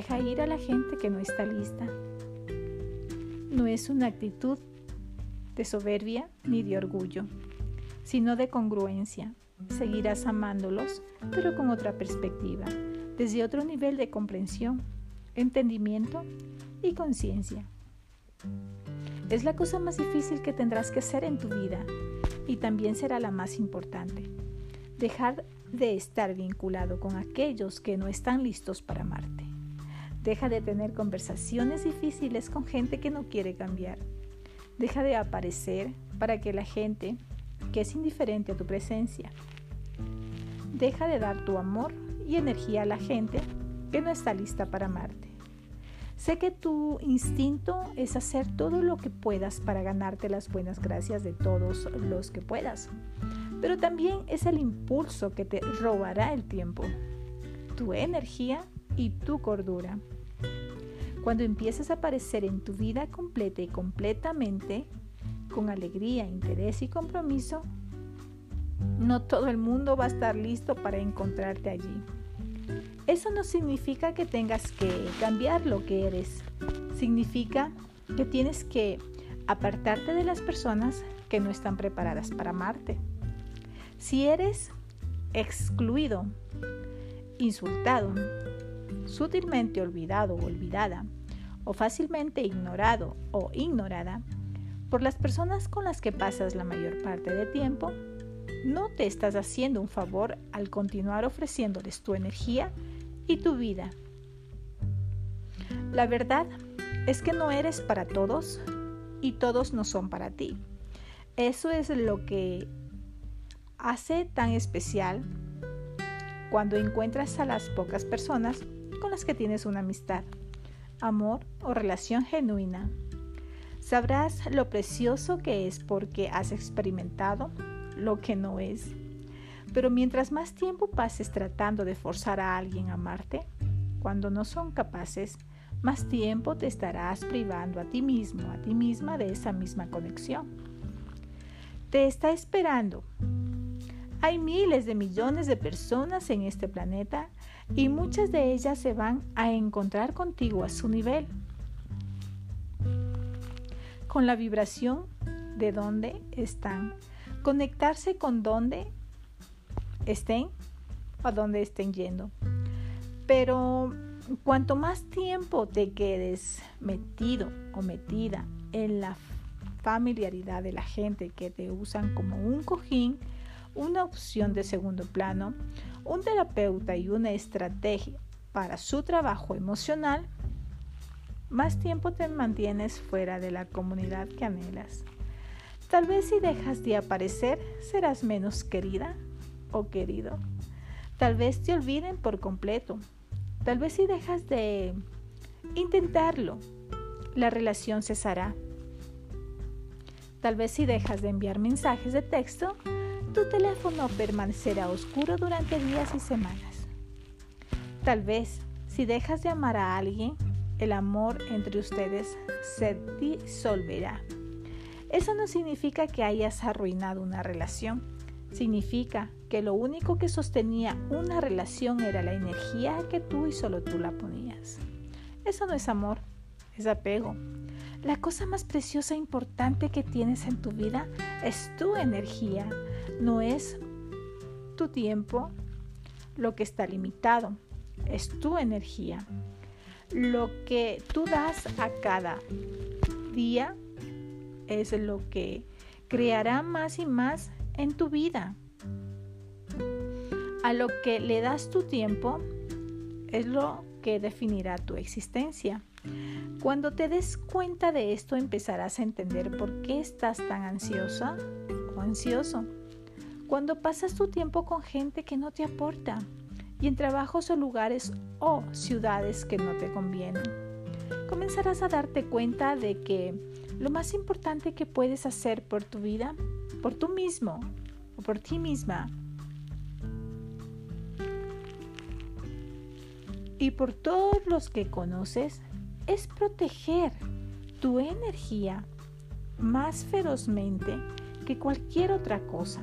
Deja ir a la gente que no está lista. No es una actitud de soberbia ni de orgullo, sino de congruencia. Seguirás amándolos, pero con otra perspectiva, desde otro nivel de comprensión, entendimiento y conciencia. Es la cosa más difícil que tendrás que hacer en tu vida y también será la más importante. Dejar de estar vinculado con aquellos que no están listos para amarte. Deja de tener conversaciones difíciles con gente que no quiere cambiar. Deja de aparecer para que la gente que es indiferente a tu presencia. Deja de dar tu amor y energía a la gente que no está lista para amarte. Sé que tu instinto es hacer todo lo que puedas para ganarte las buenas gracias de todos los que puedas, pero también es el impulso que te robará el tiempo, tu energía y tu cordura. Cuando empieces a aparecer en tu vida completa y completamente, con alegría, interés y compromiso, no todo el mundo va a estar listo para encontrarte allí. Eso no significa que tengas que cambiar lo que eres. Significa que tienes que apartarte de las personas que no están preparadas para amarte. Si eres excluido, insultado, sutilmente olvidado o olvidada, o fácilmente ignorado o ignorada por las personas con las que pasas la mayor parte del tiempo, no te estás haciendo un favor al continuar ofreciéndoles tu energía y tu vida. La verdad es que no eres para todos y todos no son para ti. Eso es lo que hace tan especial cuando encuentras a las pocas personas con las que tienes una amistad, amor o relación genuina. Sabrás lo precioso que es porque has experimentado lo que no es. Pero mientras más tiempo pases tratando de forzar a alguien a amarte, cuando no son capaces, más tiempo te estarás privando a ti mismo, a ti misma de esa misma conexión. Te está esperando. Hay miles de millones de personas en este planeta y muchas de ellas se van a encontrar contigo a su nivel. Con la vibración de donde están conectarse con donde estén o donde estén yendo. Pero cuanto más tiempo te quedes metido o metida en la familiaridad de la gente que te usan como un cojín, una opción de segundo plano, un terapeuta y una estrategia para su trabajo emocional, más tiempo te mantienes fuera de la comunidad que anhelas. Tal vez si dejas de aparecer serás menos querida o querido. Tal vez te olviden por completo. Tal vez si dejas de intentarlo, la relación cesará. Tal vez si dejas de enviar mensajes de texto, tu teléfono permanecerá oscuro durante días y semanas. Tal vez si dejas de amar a alguien, el amor entre ustedes se disolverá. Eso no significa que hayas arruinado una relación. Significa que lo único que sostenía una relación era la energía que tú y solo tú la ponías. Eso no es amor, es apego. La cosa más preciosa e importante que tienes en tu vida es tu energía, no es tu tiempo lo que está limitado, es tu energía. Lo que tú das a cada día es lo que creará más y más en tu vida. A lo que le das tu tiempo es lo que definirá tu existencia. Cuando te des cuenta de esto empezarás a entender por qué estás tan ansiosa o ansioso. Cuando pasas tu tiempo con gente que no te aporta y en trabajos o lugares o ciudades que no te convienen, comenzarás a darte cuenta de que lo más importante que puedes hacer por tu vida, por tú mismo o por ti misma, y por todos los que conoces, es proteger tu energía más ferozmente que cualquier otra cosa.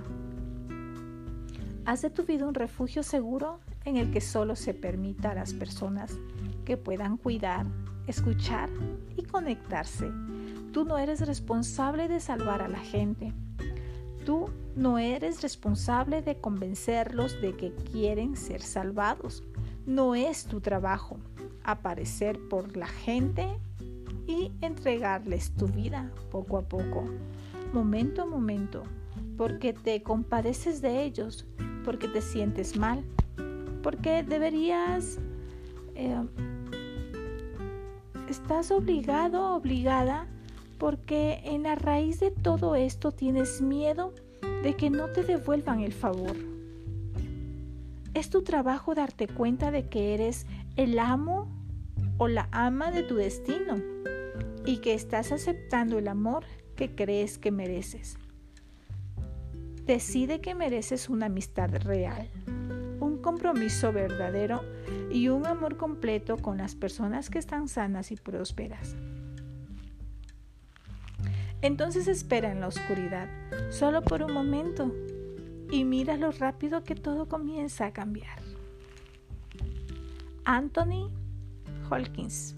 Haz de tu vida un refugio seguro en el que solo se permita a las personas que puedan cuidar, escuchar y conectarse. Tú no eres responsable de salvar a la gente. Tú no eres responsable de convencerlos de que quieren ser salvados. No es tu trabajo aparecer por la gente y entregarles tu vida poco a poco, momento a momento, porque te compadeces de ellos, porque te sientes mal, porque deberías, eh, estás obligado, obligada, porque en la raíz de todo esto tienes miedo de que no te devuelvan el favor. Es tu trabajo darte cuenta de que eres el amo o la ama de tu destino y que estás aceptando el amor que crees que mereces. Decide que mereces una amistad real, un compromiso verdadero y un amor completo con las personas que están sanas y prósperas. Entonces espera en la oscuridad, solo por un momento, y mira lo rápido que todo comienza a cambiar. Anthony Hawkins